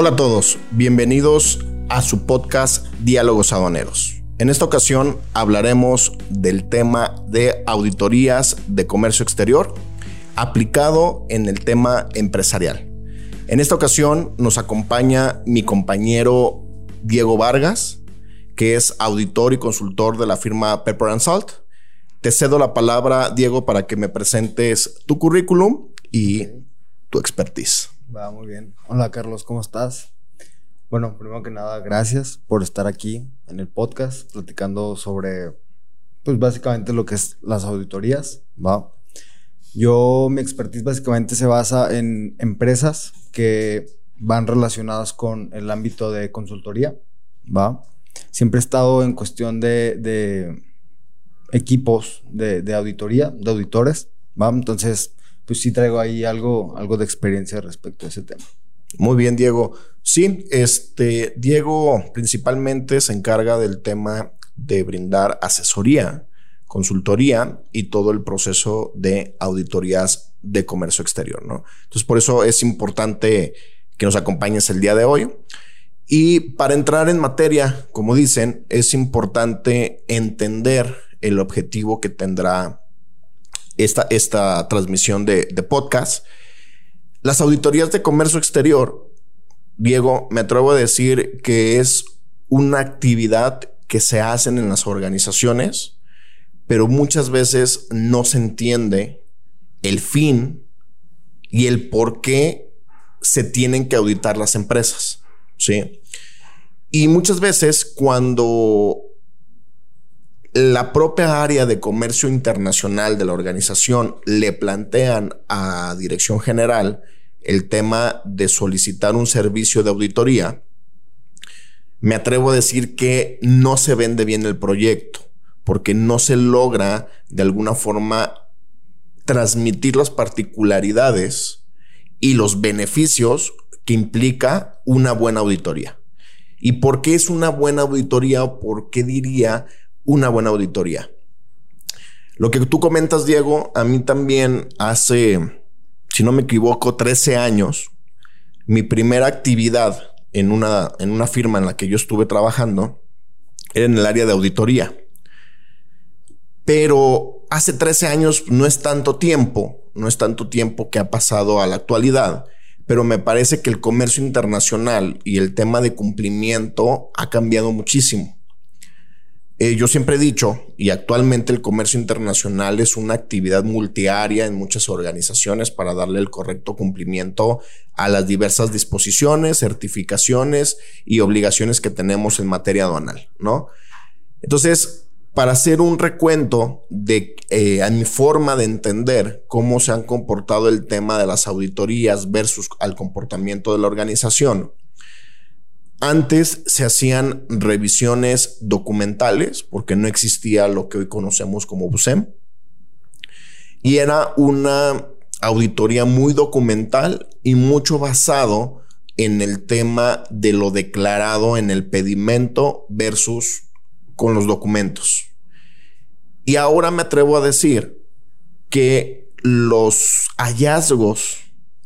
Hola a todos, bienvenidos a su podcast Diálogos Aduaneros. En esta ocasión hablaremos del tema de auditorías de comercio exterior aplicado en el tema empresarial. En esta ocasión nos acompaña mi compañero Diego Vargas, que es auditor y consultor de la firma Pepper and Salt. Te cedo la palabra, Diego, para que me presentes tu currículum y tu expertise. Va muy bien. Hola Carlos, ¿cómo estás? Bueno, primero que nada, gracias por estar aquí en el podcast platicando sobre, pues básicamente lo que es las auditorías, ¿va? Yo, mi expertise básicamente se basa en empresas que van relacionadas con el ámbito de consultoría, ¿va? Siempre he estado en cuestión de, equipos de, de, auditoría, de auditores, ¿va? Entonces, pues sí traigo ahí algo, algo de experiencia respecto a ese tema. Muy bien, Diego. Sí, este, Diego principalmente se encarga del tema de brindar asesoría consultoría y todo el proceso de auditorías de comercio exterior, ¿no? Entonces, por eso es importante que nos acompañes el día de hoy. Y para entrar en materia, como dicen, es importante entender el objetivo que tendrá esta, esta transmisión de, de podcast. Las auditorías de comercio exterior, Diego, me atrevo a decir que es una actividad que se hacen en las organizaciones pero muchas veces no se entiende el fin y el por qué se tienen que auditar las empresas. ¿sí? Y muchas veces cuando la propia área de comercio internacional de la organización le plantean a dirección general el tema de solicitar un servicio de auditoría, me atrevo a decir que no se vende bien el proyecto porque no se logra de alguna forma transmitir las particularidades y los beneficios que implica una buena auditoría. ¿Y por qué es una buena auditoría por qué diría una buena auditoría? Lo que tú comentas, Diego, a mí también hace, si no me equivoco, 13 años, mi primera actividad en una, en una firma en la que yo estuve trabajando era en el área de auditoría pero hace 13 años no es tanto tiempo, no es tanto tiempo que ha pasado a la actualidad, pero me parece que el comercio internacional y el tema de cumplimiento ha cambiado muchísimo. Eh, yo siempre he dicho, y actualmente el comercio internacional es una actividad multiaria en muchas organizaciones para darle el correcto cumplimiento a las diversas disposiciones, certificaciones y obligaciones que tenemos en materia aduanal, ¿no? Entonces, para hacer un recuento de eh, a mi forma de entender cómo se han comportado el tema de las auditorías versus al comportamiento de la organización. Antes se hacían revisiones documentales porque no existía lo que hoy conocemos como BUSEM y era una auditoría muy documental y mucho basado en el tema de lo declarado en el pedimento versus con los documentos. Y ahora me atrevo a decir que los hallazgos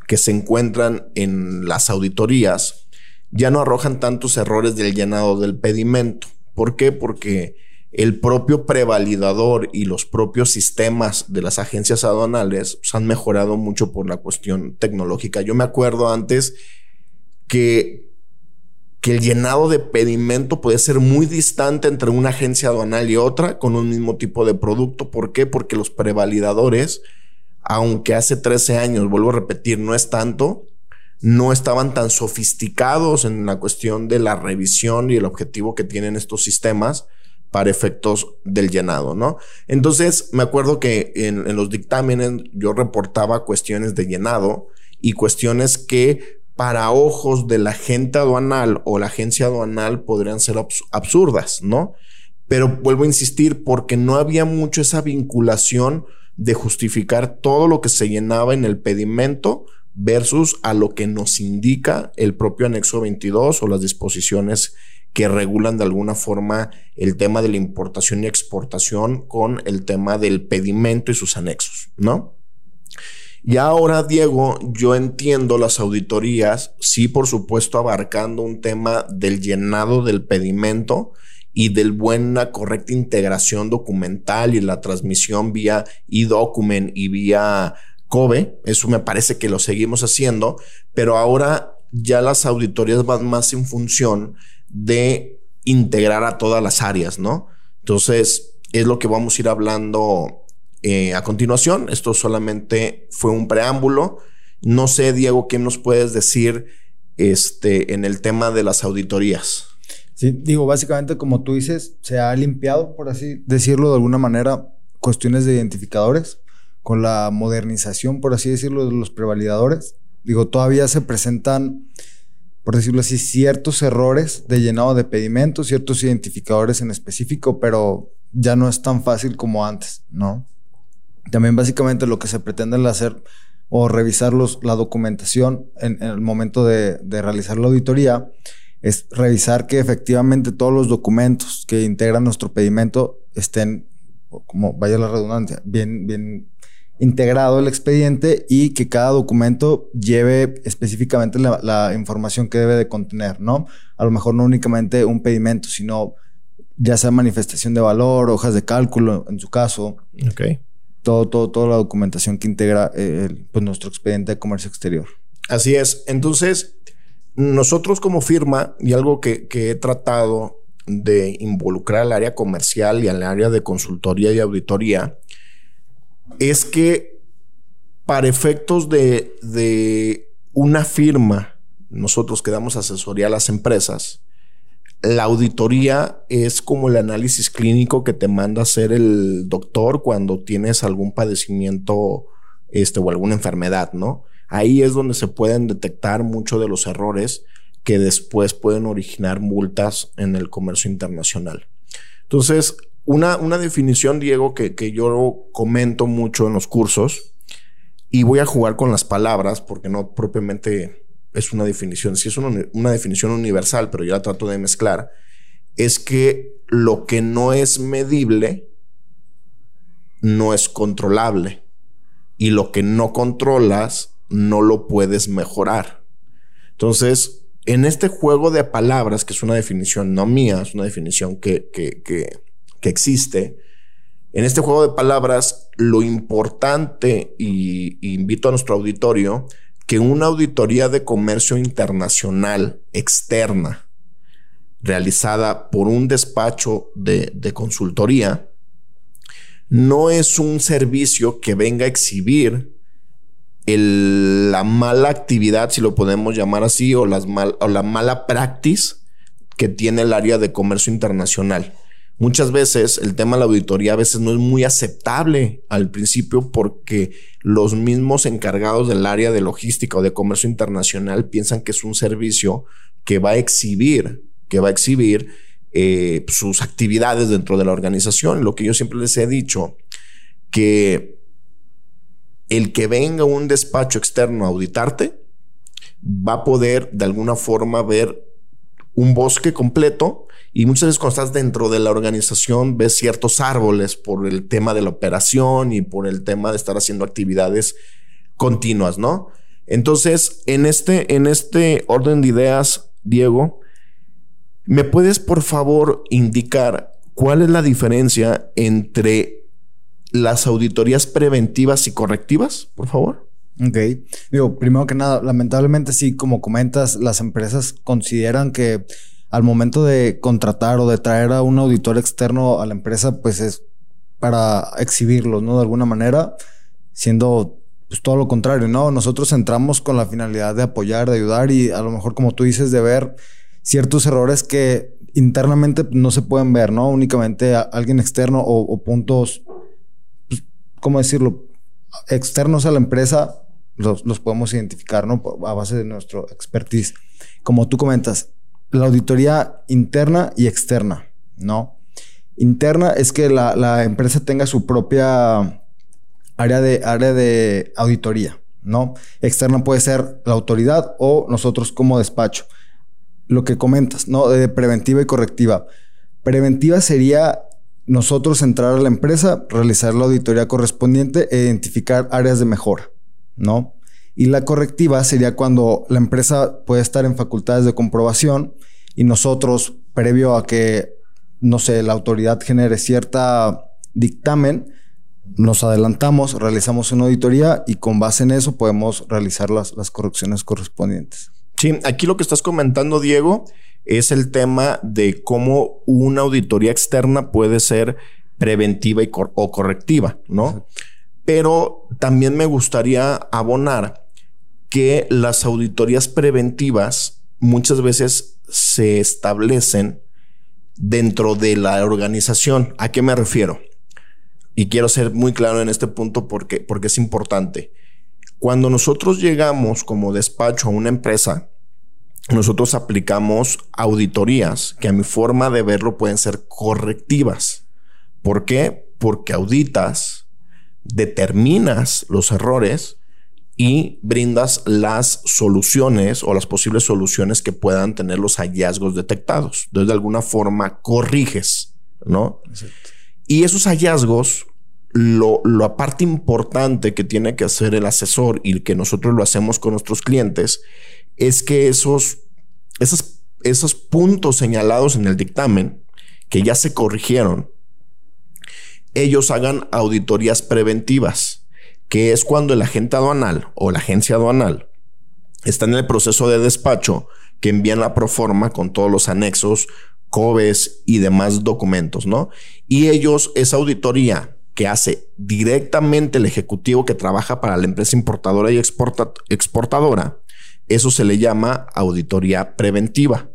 que se encuentran en las auditorías ya no arrojan tantos errores del llenado del pedimento. ¿Por qué? Porque el propio prevalidador y los propios sistemas de las agencias aduanales pues, han mejorado mucho por la cuestión tecnológica. Yo me acuerdo antes que que el llenado de pedimento puede ser muy distante entre una agencia aduanal y otra con un mismo tipo de producto. ¿Por qué? Porque los prevalidadores, aunque hace 13 años, vuelvo a repetir, no es tanto, no estaban tan sofisticados en la cuestión de la revisión y el objetivo que tienen estos sistemas para efectos del llenado, ¿no? Entonces, me acuerdo que en, los dictámenes yo reportaba cuestiones de llenado y cuestiones que para ojos de la gente aduanal o la agencia aduanal podrían ser absurdas, ¿no? Pero vuelvo a insistir, porque no había mucho esa vinculación de justificar todo lo que se llenaba en el pedimento versus a lo que nos indica el propio anexo 22 o las disposiciones que regulan de alguna forma el tema de la importación y exportación con el tema del pedimento y sus anexos, ¿no? Y ahora, Diego, yo entiendo las auditorías, sí, por supuesto, abarcando un tema del llenado del pedimento y del buena, correcta integración documental y la transmisión vía e-document y vía COBE. Eso me parece que lo seguimos haciendo, pero ahora ya las auditorías van más en función de integrar a todas las áreas, ¿no? Entonces, es lo que vamos a ir hablando eh, a continuación. Esto solamente fue un preámbulo. No sé, Diego, ¿qué nos puedes decir este, en el tema de las auditorías? Sí, digo, básicamente, como tú dices, se ha limpiado, por así decirlo de alguna manera, cuestiones de identificadores con la modernización, por así decirlo, de los prevalidadores. Digo, todavía se presentan por decirlo así, ciertos errores de llenado de pedimentos, ciertos identificadores en específico, pero ya no es tan fácil como antes, ¿no? También básicamente lo que se pretende hacer o revisar la documentación en, el momento de, realizar la auditoría es revisar que efectivamente todos los documentos que integran nuestro pedimento estén, como vaya la redundancia, bien, bien integrado el expediente y que cada documento lleve específicamente la, información que debe de contener, ¿no? A lo mejor no únicamente un pedimento, sino ya sea manifestación de valor, hojas de cálculo, en su caso. Ok. Todo, todo, toda la documentación que integra eh, pues nuestro expediente de comercio exterior. Así es. Entonces, nosotros como firma, y algo que, que he tratado de involucrar al área comercial y al área de consultoría y auditoría, es que para efectos de, una firma, nosotros que damos asesoría a las empresas, la auditoría es como el análisis clínico que te manda hacer el doctor cuando tienes algún padecimiento este, o alguna enfermedad, ¿no? Ahí es donde se pueden detectar muchos de los errores que después pueden originar multas en el comercio internacional. Entonces, una, una definición, Diego, que, que yo comento mucho en los cursos, y voy a jugar con las palabras porque no propiamente es una definición, sí es una, una, definición universal, pero yo la trato de mezclar, es que lo que no es medible no es controlable y lo que no controlas no lo puedes mejorar. Entonces, en este juego de palabras, que es una definición no mía, es una definición que, que, que que existe. En este juego de palabras, lo importante, y, invito a nuestro auditorio, que una auditoría de comercio internacional externa, realizada por un despacho de, consultoría, no es un servicio que venga a exhibir la mala actividad, si lo podemos llamar así, o, las o la mala practice que tiene el área de comercio internacional. Muchas veces el tema de la auditoría a veces no es muy aceptable al principio porque los mismos encargados del área de logística o de comercio internacional piensan que es un servicio que va a exhibir, que va a exhibir eh, sus actividades dentro de la organización. Lo que yo siempre les he dicho, que el que venga un despacho externo a auditarte va a poder de alguna forma ver un bosque completo y muchas veces cuando estás dentro de la organización ves ciertos árboles por el tema de la operación y por el tema de estar haciendo actividades continuas, ¿no? Entonces, en este, en este orden de ideas, Diego, ¿me puedes por favor indicar cuál es la diferencia entre las auditorías preventivas y correctivas, por favor? Ok. Digo, primero que nada, lamentablemente sí, como comentas, las empresas consideran que al momento de contratar o de traer a un auditor externo a la empresa, pues es para exhibirlos, ¿no? De alguna manera, siendo pues, todo lo contrario, ¿no? Nosotros entramos con la finalidad de apoyar, de ayudar y a lo mejor, como tú dices, de ver ciertos errores que internamente no se pueden ver, ¿no? Únicamente alguien externo o, puntos, pues, ¿cómo decirlo? Externos a la empresa los, los podemos identificar, ¿no? A base de nuestro expertise. Como tú comentas, la auditoría interna y externa, ¿no? Interna es que la, empresa tenga su propia área de, área de auditoría, ¿no? Externa puede ser la autoridad o nosotros como despacho. Lo que comentas, ¿no? De preventiva y correctiva. Preventiva sería nosotros entrar a la empresa, realizar la auditoría correspondiente e identificar áreas de mejora, ¿no? Y la correctiva sería cuando la empresa puede estar en facultades de comprobación y nosotros, previo a que, no sé, la autoridad genere cierta dictamen, nos adelantamos, realizamos una auditoría y con base en eso podemos realizar las, las correcciones correspondientes. Sí, aquí lo que estás comentando, Diego, es el tema de cómo una auditoría externa puede ser preventiva y o correctiva, ¿no? Pero también me gustaría abonar que las auditorías preventivas muchas veces se establecen dentro de la organización. ¿A qué me refiero? Y quiero ser muy claro en este punto porque, porque es importante. Cuando nosotros llegamos como despacho a una empresa, nosotros aplicamos auditorías que a mi forma de verlo pueden ser correctivas. ¿Por qué? Porque auditas, determinas los errores y brindas las soluciones o las posibles soluciones que puedan tener los hallazgos detectados. Entonces, de alguna forma, corriges, ¿no? Y esos hallazgos, lo, la parte importante que tiene que hacer el asesor y que nosotros lo hacemos con nuestros clientes es que esos, esos, esos puntos señalados en el dictamen, que ya se corrigieron, ellos hagan auditorías preventivas, que es cuando el agente aduanal o la agencia aduanal está en el proceso de despacho que envían la proforma con todos los anexos, COBES y demás documentos, ¿no? Y ellos, esa auditoría que hace directamente el ejecutivo que trabaja para la empresa importadora y exportadora, eso se le llama auditoría preventiva.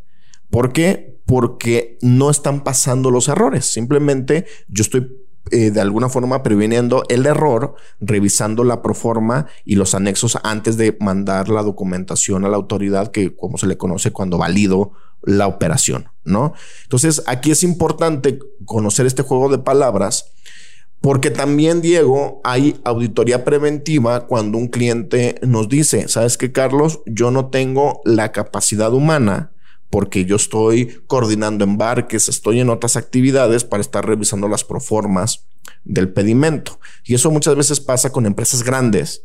¿Por qué? Porque no están pasando los errores. Simplemente yo estoy eh, de alguna forma previniendo el error, revisando la proforma y los anexos antes de mandar la documentación a la autoridad, que como se le conoce cuando valido la operación, ¿no? Entonces, aquí es importante conocer este juego de palabras porque también, Diego, hay auditoría preventiva cuando un cliente nos dice, ¿sabes qué, Carlos? Yo no tengo la capacidad humana porque yo estoy coordinando embarques, estoy en otras actividades para estar revisando las proformas del pedimento. Y eso muchas veces pasa con empresas grandes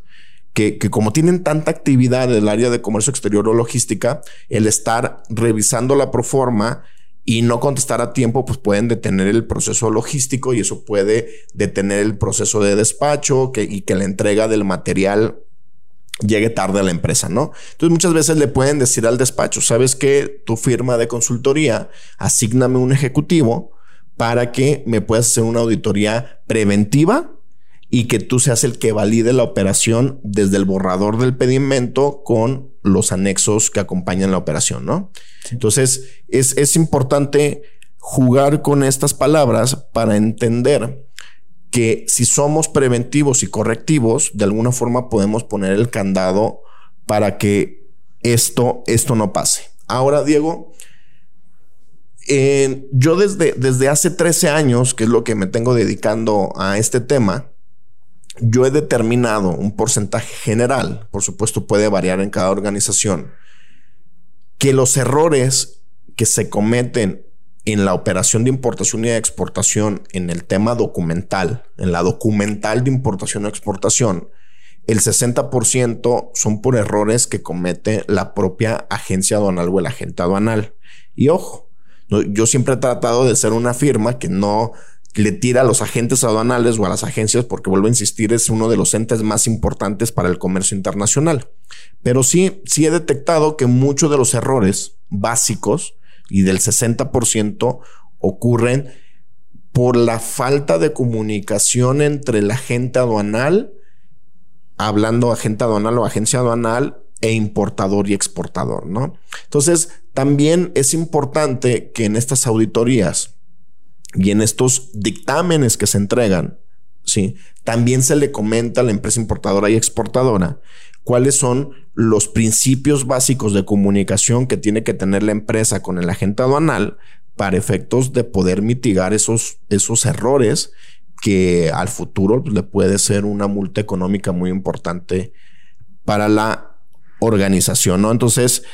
que, que, como tienen tanta actividad en el área de comercio exterior o logística, el estar revisando la proforma y no contestar a tiempo, pues pueden detener el proceso logístico y eso puede detener el proceso de despacho que, y que la entrega del material llegue tarde a la empresa, ¿no? Entonces muchas veces le pueden decir al despacho, sabes que tu firma de consultoría, asígname un ejecutivo para que me puedas hacer una auditoría preventiva y que tú seas el que valide la operación desde el borrador del pedimento con los anexos que acompañan la operación, ¿no? Entonces, es, es importante jugar con estas palabras para entender que si somos preventivos y correctivos, de alguna forma podemos poner el candado para que esto, esto no pase. Ahora, Diego, yo desde, desde hace 13 años, que es lo que me tengo dedicando a este tema, yo he determinado un porcentaje general, por supuesto puede variar en cada organización, que los errores que se cometen en la operación de importación y de exportación, en el tema documental, en la documental de importación o exportación, el 60% son por errores que comete la propia agencia aduanal o el agente aduanal. Y ojo, yo siempre he tratado de ser una firma que no le tira a los agentes aduanales o a las agencias, porque vuelvo a insistir, es uno de los entes más importantes para el comercio internacional. Pero sí, sí he detectado que muchos de los errores básicos y del 60% ocurren por la falta de comunicación entre el agente aduanal, hablando agente aduanal o agencia aduanal, e importador y exportador, ¿no? Entonces, también es importante que en estas auditorías y en estos dictámenes que se entregan, ¿sí? También se le comenta a la empresa importadora y exportadora cuáles son los principios básicos de comunicación que tiene que tener la empresa con el agente aduanal para efectos de poder mitigar esos, esos errores que al futuro pues, le puede ser una multa económica muy importante para la organización, ¿no? Entonces,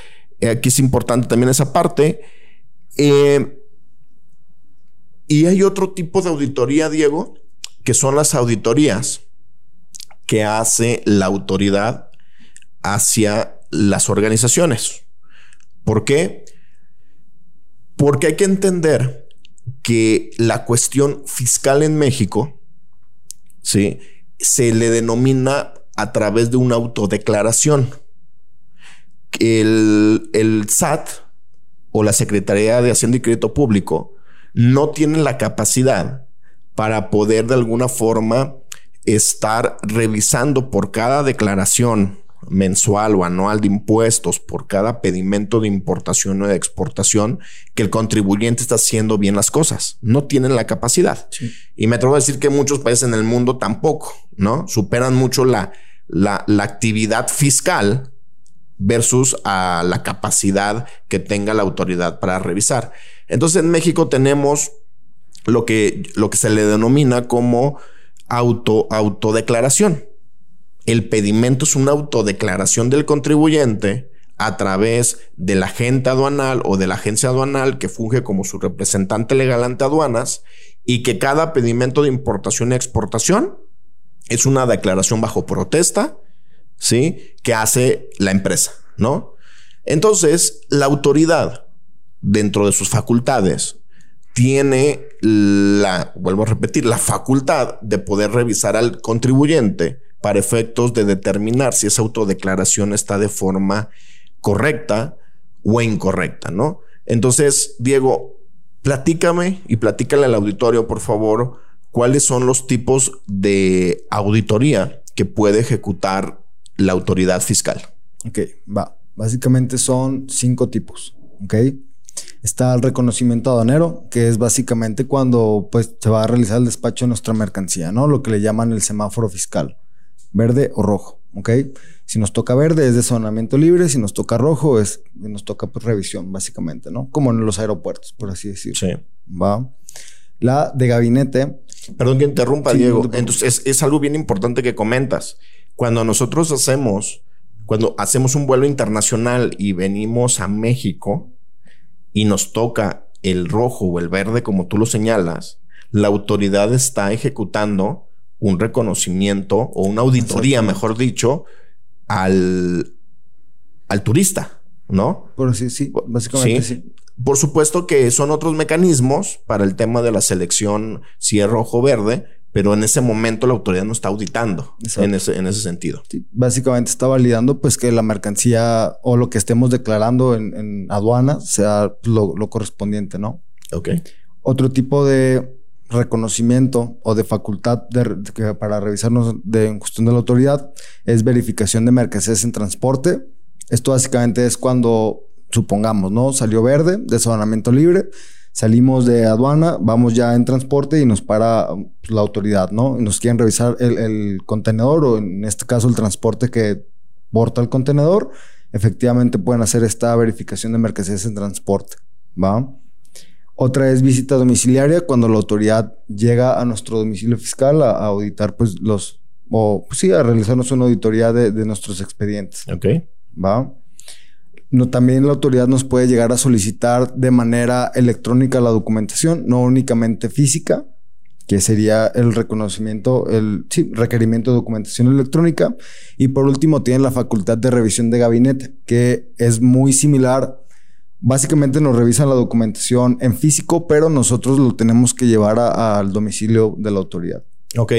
aquí es importante también esa parte. Eh, y hay otro tipo de auditoría, Diego, que son las auditorías que hace la autoridad hacia las organizaciones. ¿Por qué? Porque hay que entender que la cuestión fiscal en México, ¿sí? Se le denomina a través de una autodeclaración. El, el SAT o la Secretaría de Hacienda y Crédito Público no tienen la capacidad para poder de alguna forma estar revisando por cada declaración mensual o anual de impuestos por cada pedimento de importación o de exportación que el contribuyente está haciendo bien las cosas. No tienen la capacidad. Y me atrevo a decir que muchos países en el mundo tampoco, ¿no? Superan mucho la, la, la actividad fiscal versus a la capacidad que tenga la autoridad para revisar. Entonces en México tenemos lo que, lo que se le denomina como auto, autodeclaración. El pedimento es una autodeclaración del contribuyente a través del agente aduanal o de la agencia aduanal que funge como su representante legal ante aduanas y que cada pedimento de importación y exportación es una declaración bajo protesta, ¿sí? Que hace la empresa, ¿no? Entonces, la autoridad, dentro de sus facultades, tiene la, vuelvo a repetir, la facultad de poder revisar al contribuyente para efectos de determinar si esa autodeclaración está de forma correcta o incorrecta, ¿no? Entonces, Diego, platícame y platícale al auditorio, por favor, cuáles son los tipos de auditoría que puede ejecutar la autoridad fiscal. Ok, va. Básicamente son cinco tipos, ¿ok? Está el reconocimiento aduanero, que es básicamente cuando pues, se va a realizar el despacho de nuestra mercancía, ¿no? Lo que le llaman el semáforo fiscal verde o rojo, ¿ok? Si nos toca verde es de libre, si nos toca rojo es, nos toca pues revisión, básicamente, ¿no? Como en los aeropuertos, por así decirlo. Sí. Va. La de gabinete. Perdón que interrumpa, Diego. Entonces, es, es, algo bien importante que comentas. Cuando nosotros hacemos, cuando hacemos un vuelo internacional y venimos a México y nos toca el rojo o el verde, como tú lo señalas, la autoridad está ejecutando un reconocimiento o una auditoría, mejor dicho, al, al turista, ¿no? Por sí, sí, básicamente sí. Por supuesto que son otros mecanismos para el tema de la selección, si es rojo o verde, pero en ese momento la autoridad no está auditando en ese, en ese sentido. básicamente está validando pues que la mercancía o lo que estemos declarando en, en aduana sea lo, lo, correspondiente, ¿no? Ok. Otro tipo de reconocimiento o de facultad para revisarnos de, en cuestión de la autoridad es verificación de mercancías en transporte. Esto básicamente es cuando, supongamos, ¿no? Salió verde, desabanamiento libre, salimos de aduana, vamos ya en transporte y nos para pues, la autoridad, ¿no? Nos quieren revisar el, el contenedor o en este caso el transporte que porta el contenedor. Efectivamente pueden hacer esta verificación de mercancías en transporte, ¿va? Otra es visita domiciliaria, cuando la autoridad llega a nuestro domicilio fiscal a, auditar, pues, los, o pues, sí, a realizarnos una auditoría de, nuestros expedientes. Ok. ¿Va? No, también la autoridad nos puede llegar a solicitar de manera electrónica la documentación, no únicamente física, que sería el reconocimiento, el sí, requerimiento de documentación electrónica. Y por último, tienen la facultad de revisión de gabinete, que es muy similar Básicamente nos revisan la documentación en físico, pero nosotros lo tenemos que llevar al domicilio de la autoridad. Ok,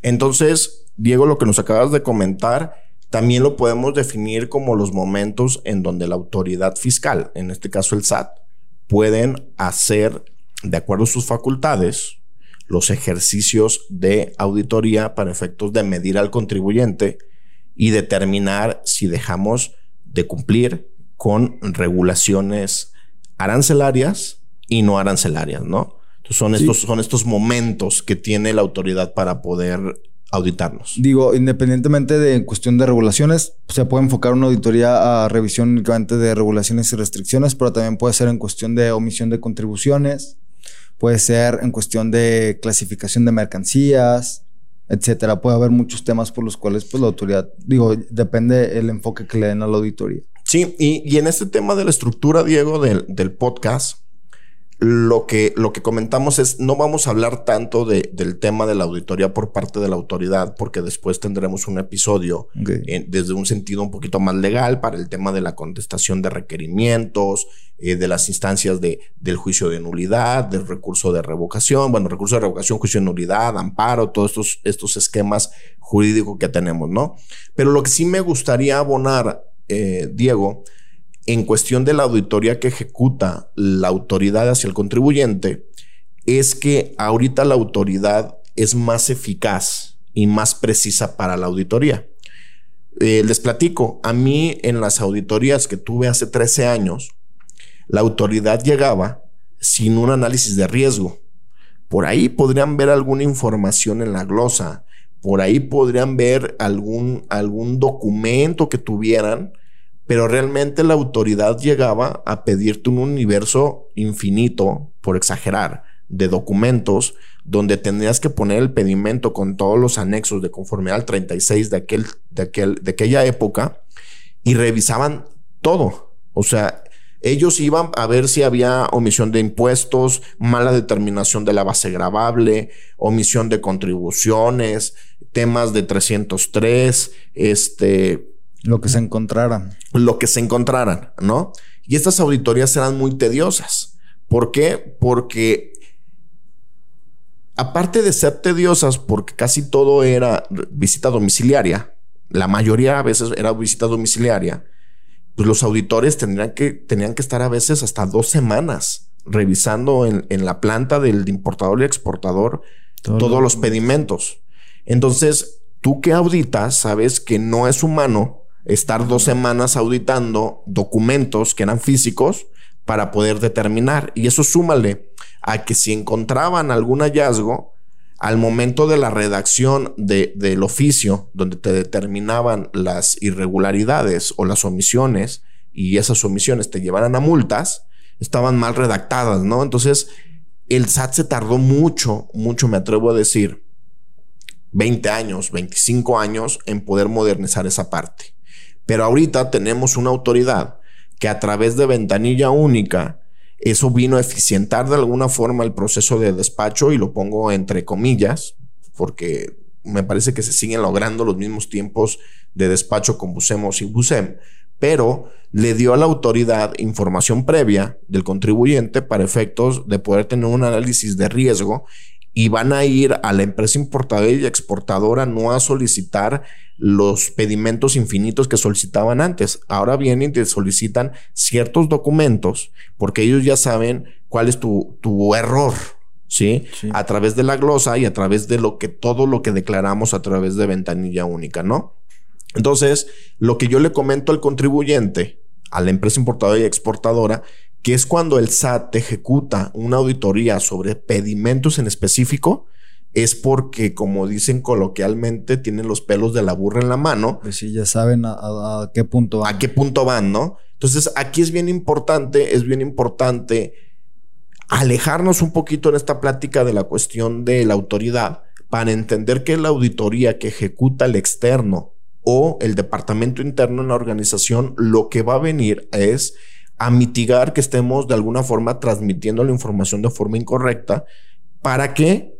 entonces, Diego, lo que nos acabas de comentar, también lo podemos definir como los momentos en donde la autoridad fiscal, en este caso el SAT, pueden hacer, de acuerdo a sus facultades, los ejercicios de auditoría para efectos de medir al contribuyente y determinar si dejamos de cumplir con regulaciones arancelarias y no arancelarias, ¿no? Entonces son, estos, son estos momentos que tiene la autoridad para poder auditarnos. Digo, independientemente de cuestión de regulaciones, se puede enfocar una auditoría a revisión únicamente de regulaciones y restricciones, pero también puede ser en cuestión de omisión de contribuciones, puede ser en cuestión de clasificación de mercancías, etcétera. Puede haber muchos temas por los cuales pues la autoridad, digo, depende el enfoque que le den a la auditoría. Sí, y, en este tema de la estructura, Diego, del, del podcast, lo que, lo que comentamos es, no vamos a hablar tanto de, del tema de la auditoría por parte de la autoridad, porque después tendremos un episodio desde un sentido un poquito más legal para el tema de la contestación de requerimientos, eh, de las instancias de, del juicio de nulidad, del recurso de revocación, bueno, recurso de revocación, juicio de nulidad, amparo, todos estos, estos esquemas jurídicos que tenemos, ¿no? Pero lo que sí me gustaría abonar, eh, Diego, en cuestión de la auditoría que ejecuta la autoridad hacia el contribuyente es que ahorita la autoridad es más eficaz y más precisa para la auditoría. Eh, les platico, a mí en las auditorías que tuve hace 13 años, la autoridad llegaba sin un análisis de riesgo. Por ahí podrían ver alguna información en la glosa, por ahí podrían ver algún, algún documento que tuvieran pero realmente la autoridad llegaba a pedirte un universo infinito, por exagerar, de documentos donde tendrías que poner el pedimento con todos los anexos de conformidad al 36 de, aquel, de, aquel, de aquella época y revisaban todo. O sea, ellos iban a ver si había omisión de impuestos, mala determinación de la base grabable, omisión de contribuciones, temas de 303, este, lo que se encontraran. Lo que se encontraran, ¿no? Y estas auditorías eran muy tediosas. ¿Por qué? Porque aparte de ser tediosas, porque casi todo era visita domiciliaria, la mayoría a veces era visita domiciliaria, pues los auditores tendrían que, tenían que estar a veces hasta dos semanas revisando en, la planta del importador y exportador todos los pedimentos. Entonces, tú que auditas, sabes que no es humano estar dos semanas auditando documentos que eran físicos para poder determinar. Y eso súmale a que si encontraban algún hallazgo, al momento de la redacción del oficio, donde te determinaban las irregularidades o las omisiones, y esas omisiones te llevaran a multas, estaban mal redactadas, ¿no? Entonces, el SAT se tardó mucho, mucho, me atrevo a decir, 20 años, 25 años en poder modernizar esa parte. Pero ahorita tenemos una autoridad que a través de ventanilla única, eso vino a eficientar de alguna forma el proceso de despacho y lo pongo entre comillas, porque me parece que se siguen logrando los mismos tiempos de despacho con Busemos y Busem, pero le dio a la autoridad información previa del contribuyente para efectos de poder tener un análisis de riesgo y van a ir a la empresa importadora y exportadora no a solicitar los pedimentos infinitos que solicitaban antes. Ahora vienen y te solicitan ciertos documentos porque ellos ya saben cuál es tu, tu error, ¿sí? A través de la glosa y a través de lo que todo lo que declaramos a través de ventanilla única, ¿no? Entonces, lo que yo le comento al contribuyente, a la empresa importadora y exportadora, que es cuando el SAT ejecuta una auditoría sobre pedimentos en específico, es porque, como dicen coloquialmente, tienen los pelos de la burra en la mano. Pues sí, ya saben a, qué punto van. A qué punto van, ¿no? Entonces, aquí es bien importante, es bien importante alejarnos un poquito en esta plática de la cuestión de la autoridad para entender que la auditoría que ejecuta el externo o el departamento interno en la organización, lo que va a venir es a mitigar que estemos de alguna forma transmitiendo la información de forma incorrecta para que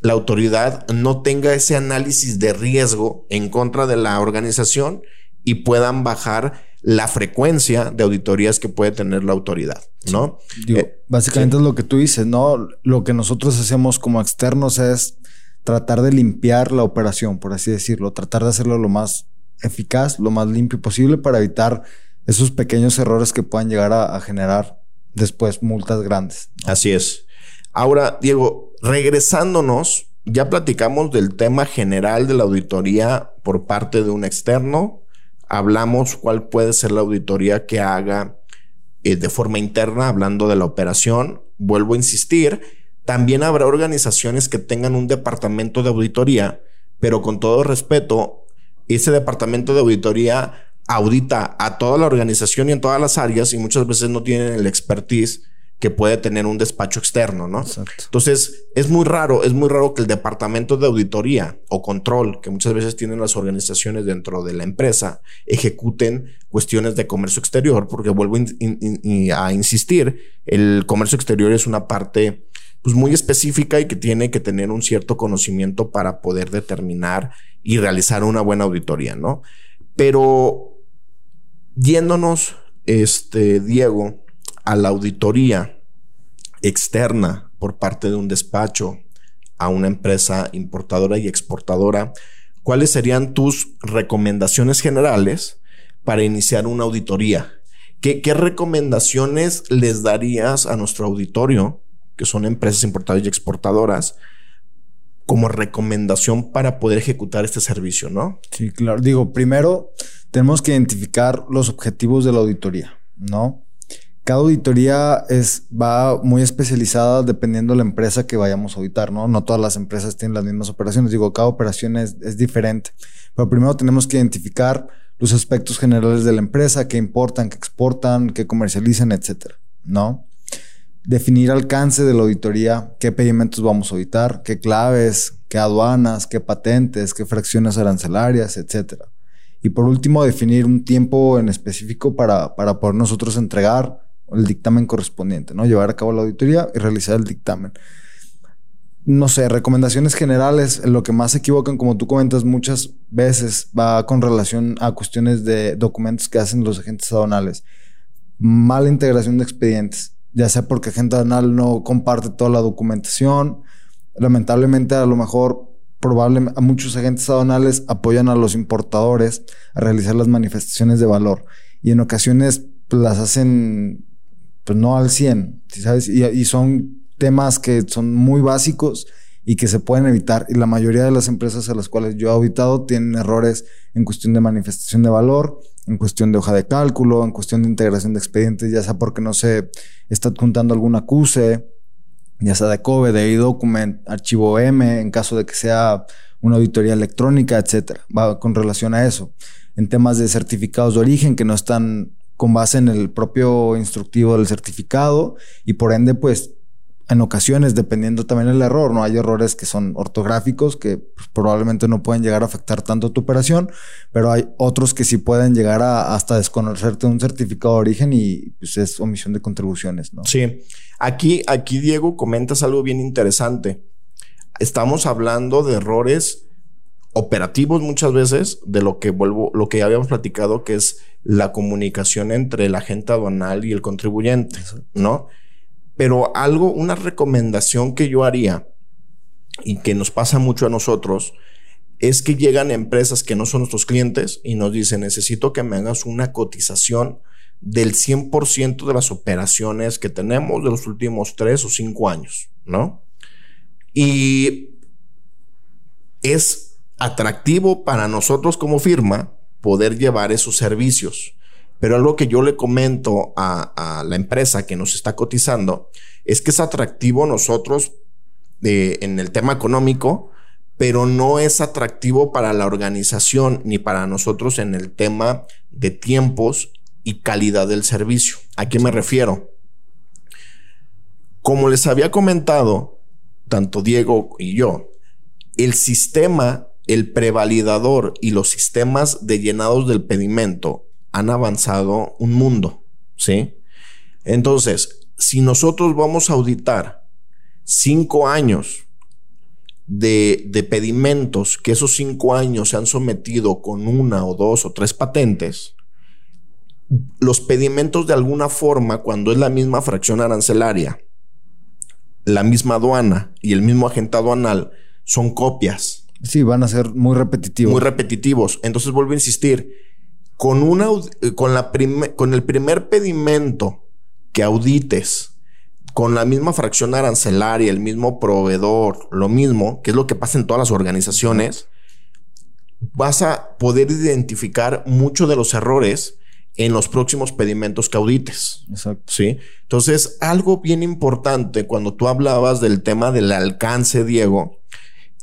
la autoridad no tenga ese análisis de riesgo en contra de la organización y puedan bajar la frecuencia de auditorías que puede tener la autoridad, ¿no? Eh, básicamente es lo que tú dices, ¿no? Lo que nosotros hacemos como externos es tratar de limpiar la operación, por así decirlo, tratar de hacerlo lo más eficaz, lo más limpio posible para evitar esos pequeños errores que puedan llegar a, generar después multas grandes. Así es. Ahora, Diego, regresándonos, ya platicamos del tema general de la auditoría por parte de un externo. Hablamos cuál puede ser la auditoría que haga eh, de forma interna, hablando de la operación. Vuelvo a insistir, también habrá organizaciones que tengan un departamento de auditoría, pero con todo respeto, ese departamento de auditoría audita a toda la organización y en todas las áreas y muchas veces no tienen el expertise que puede tener un despacho externo, ¿no? Entonces, es muy raro, es muy raro que el departamento de auditoría o control, que muchas veces tienen las organizaciones dentro de la empresa, ejecuten cuestiones de comercio exterior, porque vuelvo a insistir, el comercio exterior es una parte pues muy específica y que tiene que tener un cierto conocimiento para poder determinar y realizar una buena auditoría, ¿no? Pero yéndonos, este, Diego, a la auditoría externa por parte de un despacho a una empresa importadora y exportadora, ¿cuáles serían tus recomendaciones generales para iniciar una auditoría? ¿Qué, recomendaciones les darías a nuestro auditorio, que son empresas importadoras y exportadoras, como recomendación para poder ejecutar este servicio, ¿no? Sí, claro. Digo, primero tenemos que identificar los objetivos de la auditoría, ¿no? Cada auditoría es, va muy especializada dependiendo de la empresa que vayamos a auditar, ¿no? No todas las empresas tienen las mismas operaciones. Digo, cada operación es, es diferente. Pero primero tenemos que identificar los aspectos generales de la empresa, qué importan, qué exportan, qué comercializan, etcétera, ¿no? Definir alcance de la auditoría, qué pedimentos vamos a auditar, qué claves, qué aduanas, qué patentes, qué fracciones arancelarias, etcétera. Y por último, definir un tiempo en específico para, para poder nosotros entregar el dictamen correspondiente, ¿no? Llevar a cabo la auditoría y realizar el dictamen. No sé, recomendaciones generales, lo que más se equivocan, como tú comentas muchas veces, va con relación a cuestiones de documentos que hacen los agentes aduanales. Mala integración de expedientes, ya sea porque agente aduanal no comparte toda la documentación. Lamentablemente, a lo mejor, probablemente, muchos agentes aduanales apoyan a los importadores a realizar las manifestaciones de valor y en ocasiones pues, las hacen pues no al 100, ¿sabes? Y, son temas que son muy básicos y que se pueden evitar. Y la mayoría de las empresas a las cuales yo he auditado tienen errores en cuestión de manifestación de valor, en cuestión de hoja de cálculo, en cuestión de integración de expedientes, ya sea porque no se está adjuntando algún acuse, ya sea de COBE, de e-document, archivo M, en caso de que sea una auditoría electrónica, etcétera. Va con relación a eso. En temas de certificados de origen que no están con base en el propio instructivo del certificado y por ende, pues en ocasiones, dependiendo también el error, no hay errores que son ortográficos que pues, probablemente no pueden llegar a afectar tanto tu operación, pero hay otros que sí pueden llegar a hasta desconocerte un certificado de origen y pues es omisión de contribuciones, ¿no? Sí. Aquí, aquí Diego comentas algo bien interesante. Estamos hablando de errores operativos muchas veces de lo que vuelvo, lo que ya habíamos platicado, que es la comunicación entre el agente aduanal y el contribuyente, ¿no? Pero algo, una recomendación que yo haría y que nos pasa mucho a nosotros es que llegan empresas que no son nuestros clientes y nos dicen, necesito que me hagas una cotización del 100% de las operaciones que tenemos de los últimos tres o cinco años, ¿no? Y es atractivo para nosotros como firma poder llevar esos servicios. Pero algo que yo le comento a, la empresa que nos está cotizando es que es atractivo nosotros eh, en el tema económico, pero no es atractivo para la organización ni para nosotros en el tema de tiempos y calidad del servicio. ¿A qué me refiero? Como les había comentado, tanto Diego y yo, el sistema el prevalidador y los sistemas de llenados del pedimento han avanzado un mundo, ¿sí? Entonces, si nosotros vamos a auditar cinco años de, de pedimentos, que esos cinco años se han sometido con una o dos o tres patentes, los pedimentos de alguna forma, cuando es la misma fracción arancelaria, la misma aduana y el mismo agente aduanal, son copias Sí, van a ser muy repetitivos. Muy repetitivos. Entonces vuelvo a insistir. Con, una, con, la con el primer pedimento que audites, con la misma fracción arancelaria, el mismo proveedor, lo mismo, que es lo que pasa en todas las organizaciones, vas a poder identificar muchos de los errores en los próximos pedimentos que audites. Exacto. Sí. Entonces, algo bien importante cuando tú hablabas del tema del alcance, Diego,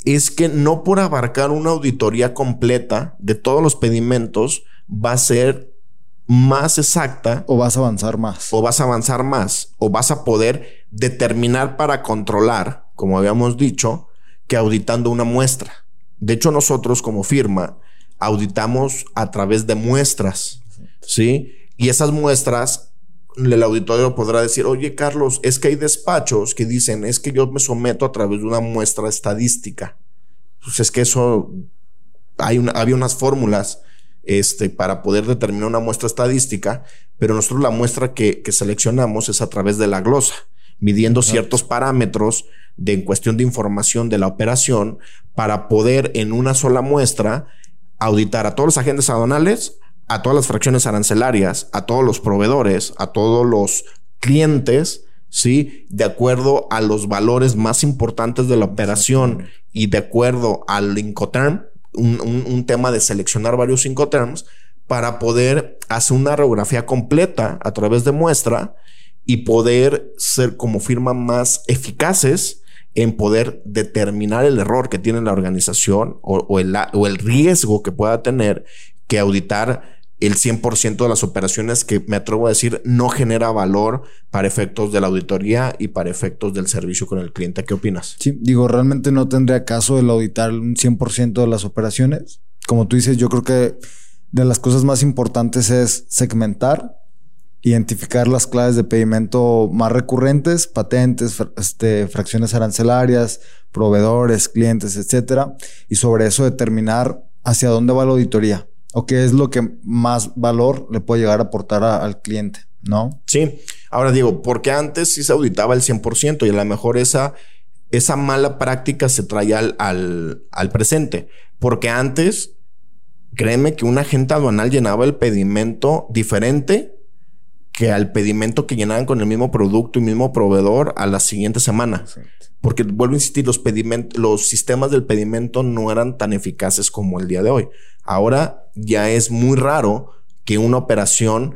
es que no por abarcar una auditoría completa de todos los pedimentos va a ser más exacta. O vas a avanzar más. O vas a avanzar más. O vas a poder determinar para controlar, como habíamos dicho, que auditando una muestra. De hecho, nosotros como firma auditamos a través de muestras, ¿sí? Y esas muestras, el auditorio podrá decir, oye Carlos, es que hay despachos que dicen, es que yo me someto a través de una muestra estadística. Pues es que eso, hay una, había unas fórmulas este, para poder determinar una muestra estadística, pero nosotros la muestra que, que seleccionamos es a través de la glosa, midiendo ciertos parámetros de en cuestión de información de la operación para poder en una sola muestra auditar a todos los agentes aduanales, a todas las fracciones arancelarias, a todos los proveedores, a todos los clientes, ¿sí? De acuerdo a los valores más importantes de la operación y de acuerdo al Incoterm, un, un, tema de seleccionar varios Incoterms para poder hacer una radiografía completa a través de muestra y poder ser como firma más eficaces en poder determinar el error que tiene la organización o, el, o el riesgo que pueda tener que auditar el 100% de las operaciones que me atrevo a decir no genera valor para efectos de la auditoría y para efectos del servicio con el cliente. ¿Qué opinas? Sí, digo, realmente no tendría caso el auditar un 100% de las operaciones. Como tú dices, yo creo que de las cosas más importantes es segmentar identificar las claves de pedimento más recurrentes, patentes, este, fracciones arancelarias, proveedores, clientes, etcétera, y sobre eso determinar hacia dónde va la auditoría o qué es lo que más valor le puede llegar a aportar al cliente, ¿no? Sí. Ahora digo, porque antes sí se auditaba el 100% y a lo mejor esa, esa mala práctica se traía al, al, al presente, porque antes, créeme que un agente aduanal llenaba el pedimento diferente que al pedimento que llenaban con el mismo producto y mismo proveedor a la siguiente semana. Porque vuelvo a insistir, los, los sistemas del pedimento no eran tan eficaces como el día de hoy. Ahora ya es muy raro que una operación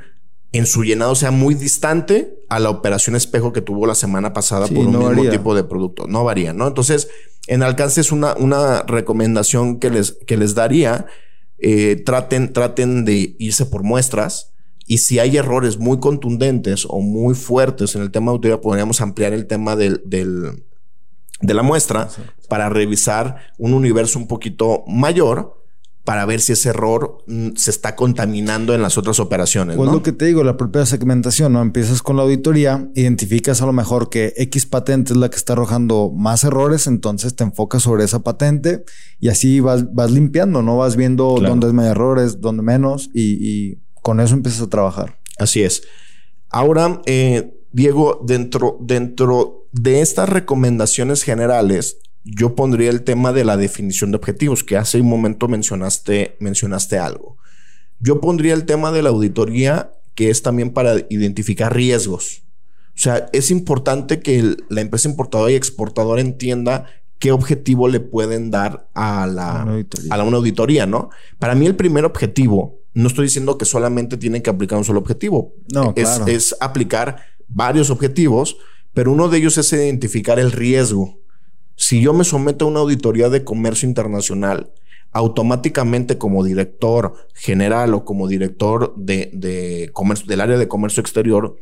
en su llenado sea muy distante a la operación espejo que tuvo la semana pasada por un mismo tipo de producto. No varía, ¿no? Entonces, en alcance es una, una recomendación que les, que les daría. Eh, traten, traten de irse por muestras y si hay errores muy contundentes o muy fuertes en el tema de auditoría, podríamos ampliar el tema del, del de la muestra para revisar un universo un poquito mayor para ver si ese error mm, se está contaminando en las otras operaciones. Pues lo que te digo, la propia segmentación, ¿no? Empiezas con la auditoría, identificas a lo mejor que X patente es la que está arrojando más errores, entonces te enfocas sobre esa patente y así vas, vas limpiando, ¿no? Vas viendo dónde hay más errores, dónde menos y con eso empiezas a trabajar. Así es. Ahora, eh, Diego, dentro, dentro de estas recomendaciones generales, yo pondría el tema de la definición de objetivos, que hace un momento mencionaste, mencionaste algo. Yo pondría el tema de la auditoría, que es también para identificar riesgos. O sea, es importante que la empresa importadora y exportadora entienda qué objetivo le pueden dar a la, a la una auditoría, ¿no? Para mí el primer objetivo no estoy diciendo que solamente tienen que aplicar un solo objetivo. No, es, es aplicar varios objetivos, pero uno de ellos es identificar el riesgo. Si yo me someto a una auditoría de comercio internacional, automáticamente como director general o como director de, de comercio, del área de comercio exterior,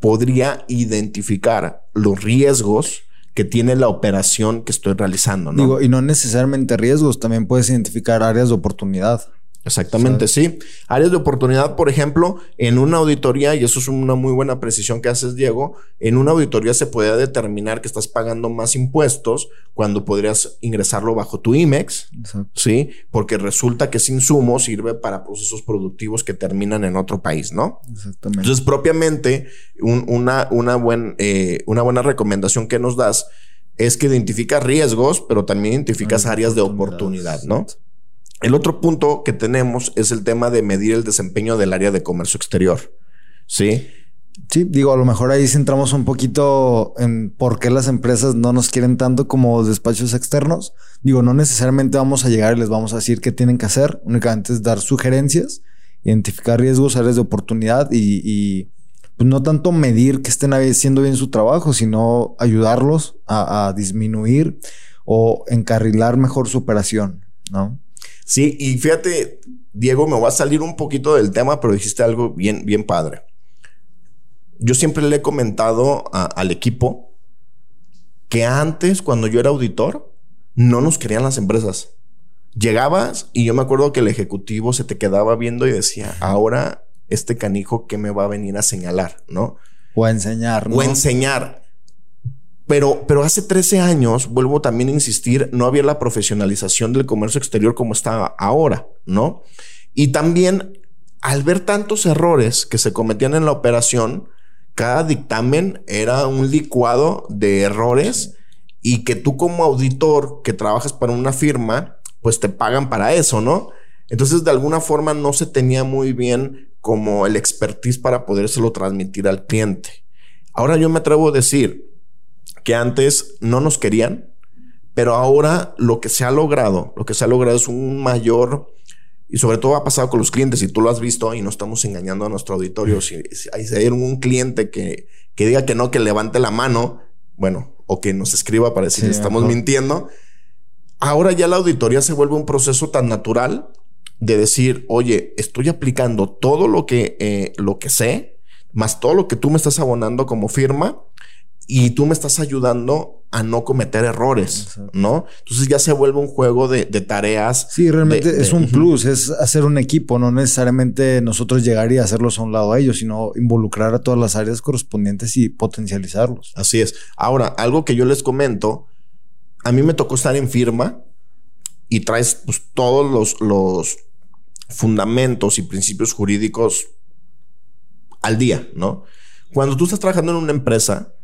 podría identificar los riesgos que tiene la operación que estoy realizando. ¿no? Digo, y no necesariamente riesgos, también puedes identificar áreas de oportunidad. Exactamente, sí. Áreas de oportunidad, por ejemplo, en una auditoría, y eso es una muy buena precisión que haces, Diego, en una auditoría se puede determinar que estás pagando más impuestos cuando podrías ingresarlo bajo tu IMEX, ¿sí? Porque resulta que ese insumo sirve para procesos productivos que terminan en otro país, ¿no? Exactamente. Entonces, propiamente, una, una, buen, eh, una buena recomendación que nos das es que identificas riesgos, pero también identificas áreas de oportunidad, ¿no? El otro punto que tenemos es el tema de medir el desempeño del área de comercio exterior. Sí. Sí, digo, a lo mejor ahí centramos un poquito en por qué las empresas no nos quieren tanto como despachos externos. Digo, no necesariamente vamos a llegar y les vamos a decir qué tienen que hacer, únicamente es dar sugerencias, identificar riesgos, áreas de oportunidad y, pues no tanto medir que estén haciendo bien su trabajo, sino ayudarlos a, a disminuir o encarrilar mejor su operación, ¿no? Sí, y fíjate, Diego, me voy a salir un poquito del tema, pero dijiste algo bien, bien padre. Yo siempre le he comentado al equipo que antes, cuando yo era auditor, no nos querían las empresas. Llegabas y yo me acuerdo que el ejecutivo se te quedaba viendo y decía, ahora este canijo que me va a venir a señalar, ¿no? O a enseñar, ¿no? O a enseñar. Pero, pero hace 13 años, vuelvo también a insistir, no había la profesionalización del comercio exterior como está ahora, ¿no? Y también, al ver tantos errores que se cometían en la operación, cada dictamen era un licuado de errores y que tú como auditor que trabajas para una firma, pues te pagan para eso, ¿no? Entonces, de alguna forma no se tenía muy bien como el expertise para podérselo transmitir al cliente. Ahora yo me atrevo a decir, que antes no nos querían, pero ahora lo que se ha logrado, lo que se ha logrado es un mayor, y sobre todo ha pasado con los clientes, y tú lo has visto, y no estamos engañando a nuestro auditorio, si, hay un cliente que, que diga que no, que levante la mano, bueno, o que nos escriba para decir que estamos mintiendo, ahora ya la auditoría se vuelve un proceso tan natural de decir, oye, estoy aplicando todo lo que, eh, lo que sé, más todo lo que tú me estás abonando como firma, y tú me estás ayudando a no cometer errores, ¿no? Entonces ya se vuelve un juego de, tareas. Sí, realmente es un plus, es hacer un equipo, no necesariamente nosotros llegar y hacerlos a un lado a ellos, sino involucrar a todas las áreas correspondientes y potencializarlos. Así es. Ahora, algo que yo les comento, a mí me tocó estar en firma y traes pues, todos los, los fundamentos y principios jurídicos al día, ¿no? Cuando tú estás trabajando en una empresa,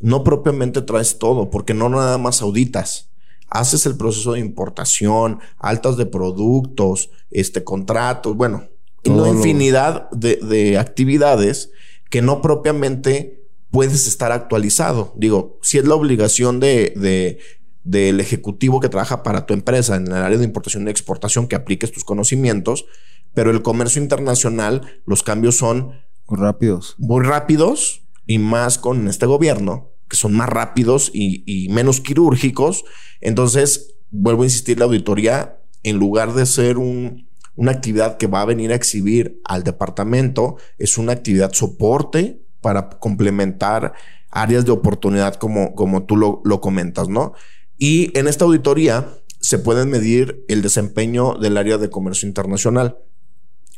no propiamente traes todo, porque no nada más auditas. Haces el proceso de importación, altas de productos, este, contratos, bueno, una infinidad de, actividades que no propiamente puedes estar actualizado. Digo, si es la obligación de, del ejecutivo que trabaja para tu empresa en el área de importación y exportación que apliques tus conocimientos, pero el comercio internacional, los cambios son muy rápidos. Muy rápidos y más con este gobierno que son más rápidos y, menos quirúrgicos. Entonces, vuelvo a insistir, la auditoría, en lugar de ser una actividad que va a venir a exhibir al departamento, es una actividad soporte para complementar áreas de oportunidad como, como tú lo, lo comentas, ¿no? Y en esta auditoría se puede medir el desempeño del área de comercio internacional.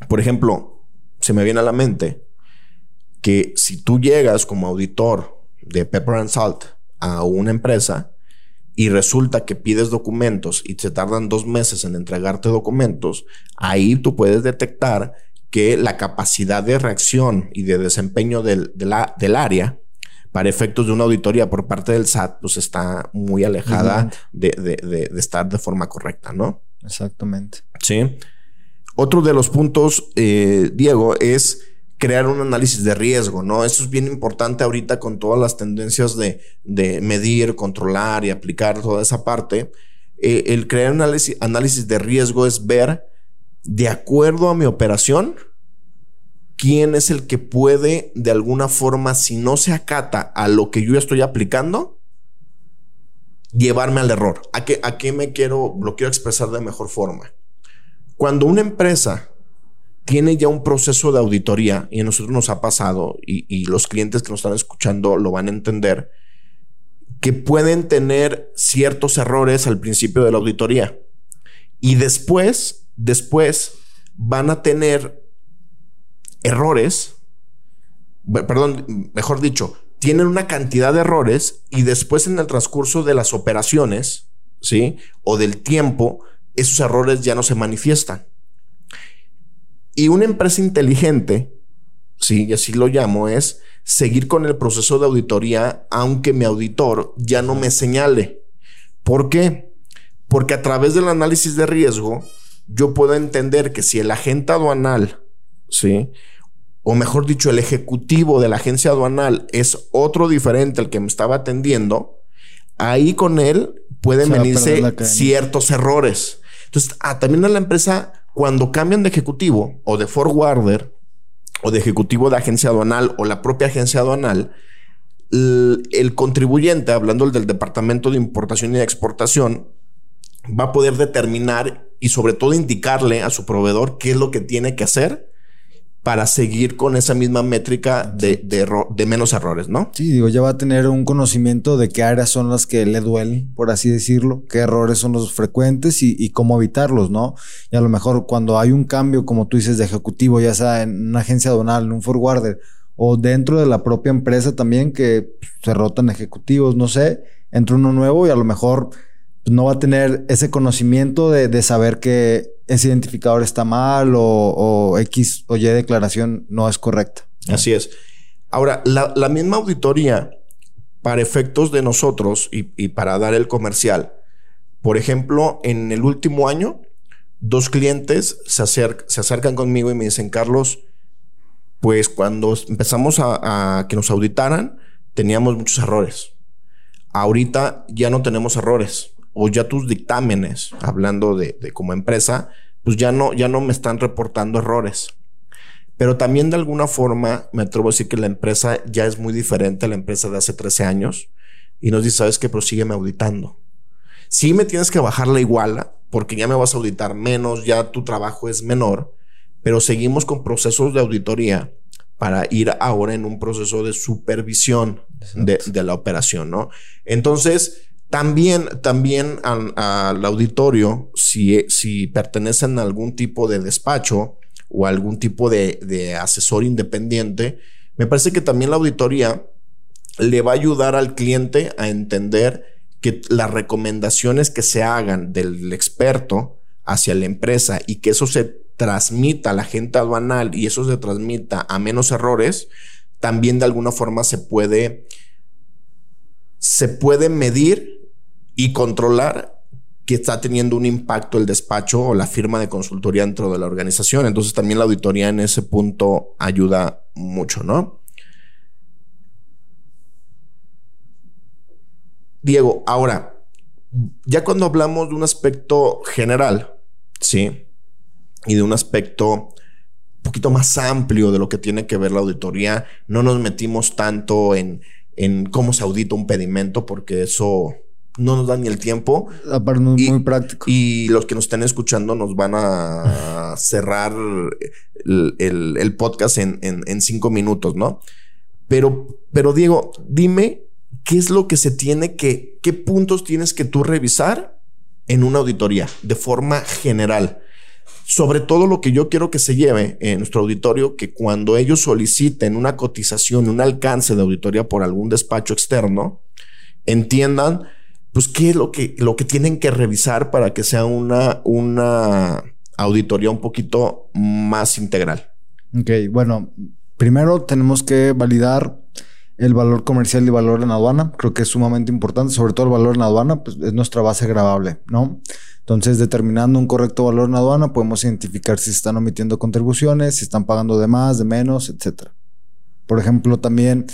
Por ejemplo, se me viene a la mente que si tú llegas como auditor de Pepper and Salt a una empresa y resulta que pides documentos y se tardan dos meses en entregarte documentos, ahí tú puedes detectar que la capacidad de reacción y de desempeño del, del área para efectos de una auditoría por parte del SAT, pues está muy alejada de, de, estar de forma correcta, ¿no? Exactamente. Sí. Otro de los puntos, eh, Diego, es crear un análisis de riesgo, ¿no? Eso es bien importante ahorita con todas las tendencias de, medir, controlar y aplicar toda esa parte. Eh, el crear un análisis, análisis de riesgo es ver, de acuerdo a mi operación, quién es el que puede, de alguna forma, si no se acata a lo que yo estoy aplicando, llevarme al error. ¿A qué, a qué me quiero, lo quiero expresar de mejor forma? Cuando una empresa tiene ya un proceso de auditoría y a nosotros nos ha pasado y, los clientes que nos están escuchando lo van a entender que pueden tener ciertos errores al principio de la auditoría y después, después van a tener errores, perdón, mejor dicho, tienen una cantidad de errores y después en el transcurso de las operaciones, ¿sí? O del tiempo, esos errores ya no se manifiestan. Y una empresa inteligente, sí, y así lo llamo, es seguir con el proceso de auditoría aunque mi auditor ya no me señale. ¿Por qué? Porque a través del análisis de riesgo yo puedo entender que si el agente aduanal, sí, o mejor dicho, el ejecutivo de la agencia aduanal es otro diferente al que me estaba atendiendo, ahí con él pueden venirse ciertos errores. Entonces, ah, también a la empresa cuando cambian de ejecutivo o de forwarder o de ejecutivo de agencia aduanal o la propia agencia aduanal, el, contribuyente, hablando del departamento de importación y exportación, va a poder determinar y sobre todo indicarle a su proveedor qué es lo que tiene que hacer para seguir con esa misma métrica de, de, menos errores, ¿no? Sí, digo, ya va a tener un conocimiento de qué áreas son las que le duelen, por así decirlo, qué errores son los frecuentes y, y, cómo evitarlos, ¿no? Y a lo mejor cuando hay un cambio, como tú dices, de ejecutivo, ya sea en una agencia donal, en un forwarder, o dentro de la propia empresa también, que se rotan ejecutivos, no sé, entra uno nuevo y a lo mejor no va a tener ese conocimiento de, de saber que ese identificador está mal o, X o Y declaración no es correcta. Así es. Ahora, la, misma auditoría, para efectos de nosotros y, para dar el comercial, por ejemplo, en el último año, dos clientes se, se acercan conmigo y me dicen, Carlos, pues cuando empezamos a, a que nos auditaran, teníamos muchos errores. Ahorita ya no tenemos errores o ya tus dictámenes, hablando de, como empresa, pues ya no, ya no me están reportando errores. Pero también de alguna forma me atrevo a decir que la empresa ya es muy diferente a la empresa de hace 13 años y nos dice, sabes que prosígueme auditando. Sí me tienes que bajar la iguala porque ya me vas a auditar menos, ya tu trabajo es menor, pero seguimos con procesos de auditoría para ir ahora en un proceso de supervisión de, de, la operación, ¿no? Entonces, también, también al, auditorio, si, si pertenecen a algún tipo de despacho o algún tipo de, asesor independiente, me parece que también la auditoría le va a ayudar al cliente a entender que las recomendaciones que se hagan del experto hacia la empresa y que eso se transmita a la gente aduanal y eso se transmita a menos errores, también de alguna forma se puede, se puede medir y controlar que está teniendo un impacto el despacho o la firma de consultoría dentro de la organización. Entonces también la auditoría en ese punto ayuda mucho, ¿no? Diego, ahora, ya cuando hablamos de un aspecto general, ¿sí? Y de un aspecto un poquito más amplio de lo que tiene que ver la auditoría, no nos metimos tanto en, en cómo se audita un pedimento, porque eso no nos da ni el tiempo. Aparte, muy, práctico. Y los que nos estén escuchando nos van a cerrar el, podcast en, cinco minutos, ¿no? Pero, pero Diego, dime qué es lo que se tiene que, qué puntos tienes que tú revisar en una auditoría de forma general. Sobre todo lo que yo quiero que se lleve en nuestro auditorio, que cuando ellos soliciten una cotización, un alcance de auditoría por algún despacho externo, entiendan pues qué es lo que, lo que tienen que revisar para que sea una, una auditoría un poquito más integral. Ok, bueno, primero tenemos que validar el valor comercial y valor en aduana. Creo que es sumamente importante, sobre todo el valor en aduana, pues es nuestra base grabable, ¿no? Entonces, determinando un correcto valor en aduana, podemos identificar si están omitiendo contribuciones, si están pagando de más, de menos, etcétera. Por ejemplo, también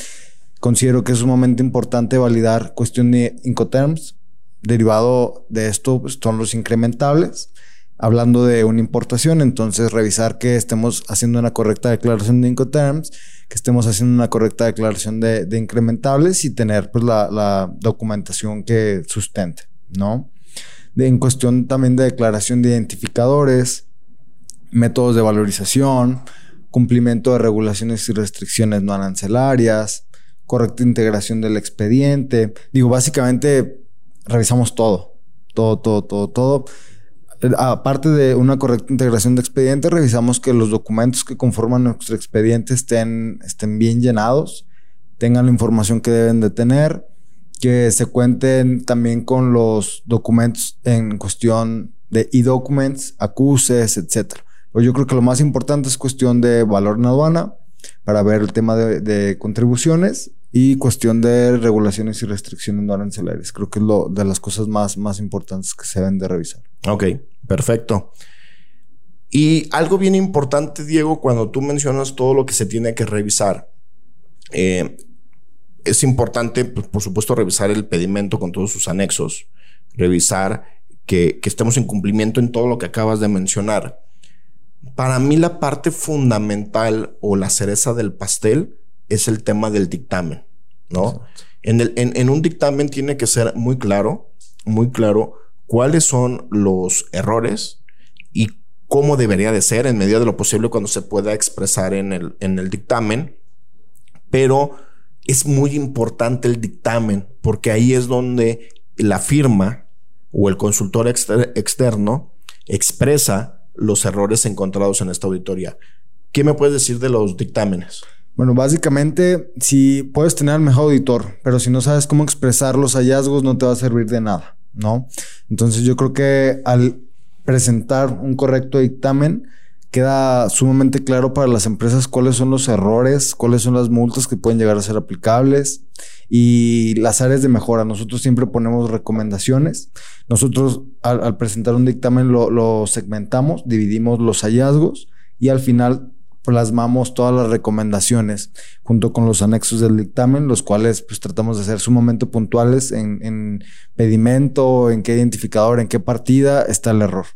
Considero que es sumamente importante validar cuestión de Incoterms. Derivado de esto pues, son los incrementables. Hablando de una importación, entonces revisar que estemos haciendo una correcta declaración de Incoterms, que estemos haciendo una correcta declaración de, incrementables y tener pues, la, documentación que sustente, ¿no? en cuestión también de declaración de identificadores, métodos de valorización, cumplimiento de regulaciones y restricciones no arancelarias, correcta integración del expediente. Digo, básicamente revisamos todo, todo, todo, todo, todo. Aparte de una correcta integración de expediente, revisamos que los documentos que conforman nuestro expediente estén, estén bien llenados, tengan la información que deben de tener, que se cuenten también con los documentos en cuestión de e-documents, acuses, etc. Pero yo creo que lo más importante es cuestión de valor en aduana para ver el tema de, de contribuciones y cuestión de regulaciones y restricciones no arancelarias. Creo que es lo de las cosas más, más importantes que se deben de revisar. Ok, perfecto. Y algo bien importante, Diego, cuando tú mencionas todo lo que se tiene que revisar, eh, es importante, pues, por supuesto, revisar el pedimento con todos sus anexos, revisar que, que estemos en cumplimiento en todo lo que acabas de mencionar. Para mí la parte fundamental o la cereza del pastel es el tema del dictamen, ¿no? En, el, en, un dictamen tiene que ser muy claro, muy claro cuáles son los errores y cómo debería de ser en medida de lo posible cuando se pueda expresar en el, en el dictamen. Pero es muy importante el dictamen porque ahí es donde la firma o el consultor externo expresa los errores encontrados en esta auditoría. ¿Qué me puedes decir de los dictámenes? Bueno, básicamente, si puedes tener al mejor auditor, pero si no sabes cómo expresar los hallazgos, no te va a servir de nada, ¿no? Entonces yo creo que al presentar un correcto dictamen, queda sumamente claro para las empresas cuáles son los errores, cuáles son las multas que pueden llegar a ser aplicables y las áreas de mejora. Nosotros siempre ponemos recomendaciones. Nosotros al, presentar un dictamen lo, segmentamos, dividimos los hallazgos y al final plasmamos todas las recomendaciones junto con los anexos del dictamen, los cuales pues tratamos de ser sumamente puntuales en, en pedimento, en qué identificador, en qué partida está el error.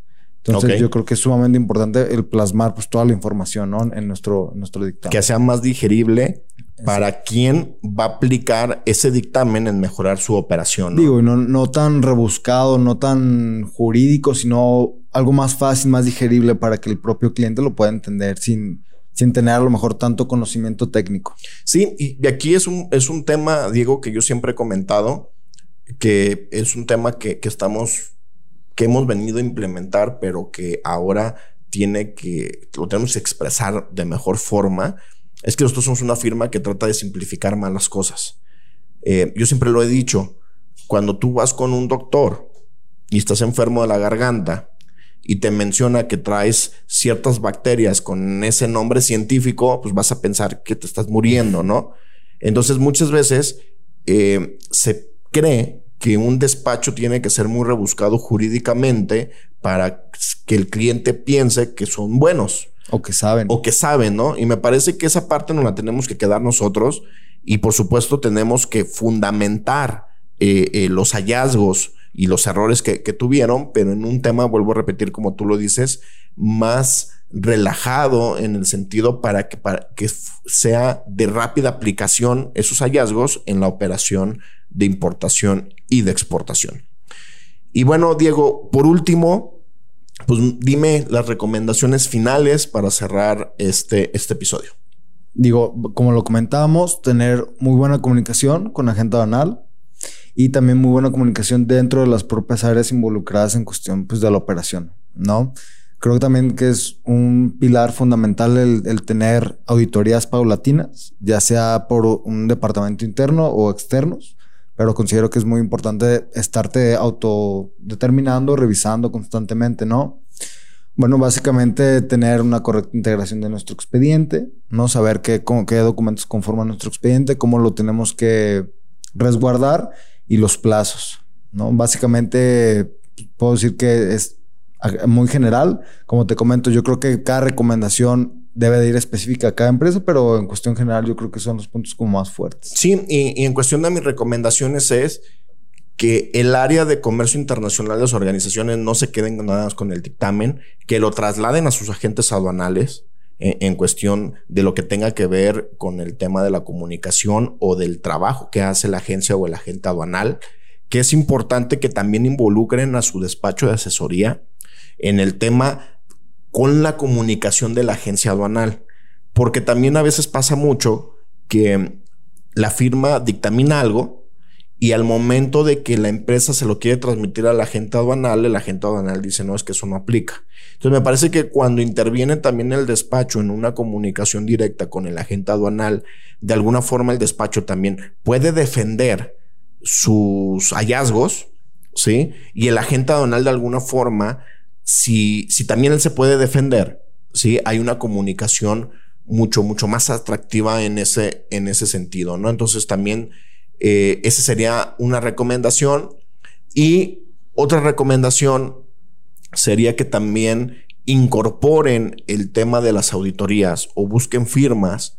Entonces yo creo que es sumamente importante el plasmar pues toda la información ¿no? en nuestro, nuestro dictamen. Que sea más digerible para quien va a aplicar ese dictamen en mejorar su operación. Digo, y no, no tan rebuscado, no tan jurídico, sino algo más fácil, más digerible para que el propio cliente lo pueda entender sin, sin tener a lo mejor tanto conocimiento técnico. Sí, y aquí es un, es un tema, Diego, que yo siempre he comentado, que es un tema que, que estamos que hemos venido a implementar, pero que ahora tiene que, lo tenemos que expresar de mejor forma, es que nosotros somos una firma que trata de simplificar más las cosas. Eh, yo siempre lo he dicho, cuando tú vas con un doctor y estás enfermo de la garganta y te menciona que traes ciertas bacterias con ese nombre científico, pues vas a pensar que te estás muriendo, ¿no? Entonces muchas veces eh, se cree que un despacho tiene que ser muy rebuscado jurídicamente para que el cliente piense que son buenos. O que saben. O que saben, ¿no? Y me parece que esa parte no la tenemos que quedar nosotros y por supuesto tenemos que fundamentar eh, eh, los hallazgos y los errores que, tuvieron, pero en un tema, vuelvo a repetir como tú lo dices, más relajado en el sentido para que, para que sea de rápida aplicación esos hallazgos en la operación de importación y de exportación. Y bueno, Diego, por último, pues dime las recomendaciones finales para cerrar este, este episodio. Digo, como lo comentábamos, tener muy buena comunicación con la gente aduanal y también muy buena comunicación dentro de las propias áreas involucradas en cuestión pues, de la operación, ¿no? Creo también que es un pilar fundamental el, el, tener auditorías paulatinas, ya sea por un departamento interno o externos, pero considero que es muy importante estarte autodeterminando, revisando constantemente, ¿no? Bueno, básicamente tener una correcta integración de nuestro expediente, ¿no? Saber qué, qué documentos conforman nuestro expediente, cómo lo tenemos que resguardar y los plazos, ¿no? Básicamente puedo decir que es muy general. Como te comento, yo creo que cada recomendación debe de ir específica a cada empresa, pero en cuestión general yo creo que son los puntos como más fuertes. Sí, y, en cuestión de mis recomendaciones es que el área de comercio internacional de las organizaciones no se queden nada más con el dictamen, que lo trasladen a sus agentes aduanales en, cuestión de lo que tenga que ver con el tema de la comunicación o del trabajo que hace la agencia o el agente aduanal, que es importante que también involucren a su despacho de asesoría en el tema con la comunicación de la agencia aduanal. Porque también a veces pasa mucho que la firma dictamina algo y al momento de que la empresa se lo quiere transmitir a la agente aduanal, el agente aduanal dice, no, es que eso no aplica. Entonces me parece que cuando interviene también el despacho en una comunicación directa con el agente aduanal, de alguna forma el despacho también puede defender sus hallazgos, ¿sí? Y el agente aduanal de alguna forma si, si también él se puede defender, ¿sí? Hay una comunicación mucho, mucho más atractiva en ese, en ese sentido, ¿no? Entonces también eh, esa sería una recomendación. Y otra recomendación sería que también incorporen el tema de las auditorías o busquen firmas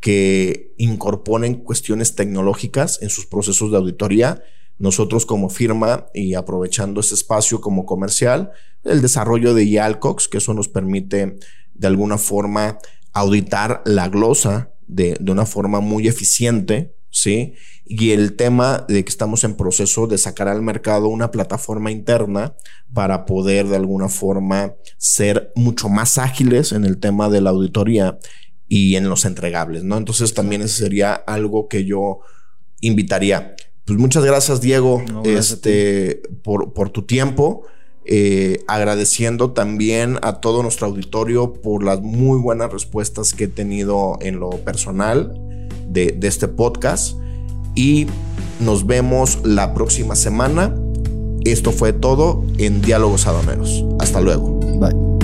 que incorporen cuestiones tecnológicas en sus procesos de auditoría nosotros como firma y aprovechando este espacio como comercial, el desarrollo de Yalcox, que eso nos permite de alguna forma auditar la glosa de, una forma muy eficiente, ¿sí? Y el tema de que estamos en proceso de sacar al mercado una plataforma interna para poder de alguna forma ser mucho más ágiles en el tema de la auditoría y en los entregables, ¿no? Entonces también ese sería algo que yo invitaría. Pues muchas gracias, Diego, este, por, por tu tiempo. Eh, agradeciendo también a todo nuestro auditorio por las muy buenas respuestas que he tenido en lo personal de, de este podcast. Y nos vemos la próxima semana. Esto fue todo en Diálogos Adoneros. Hasta luego. Bye.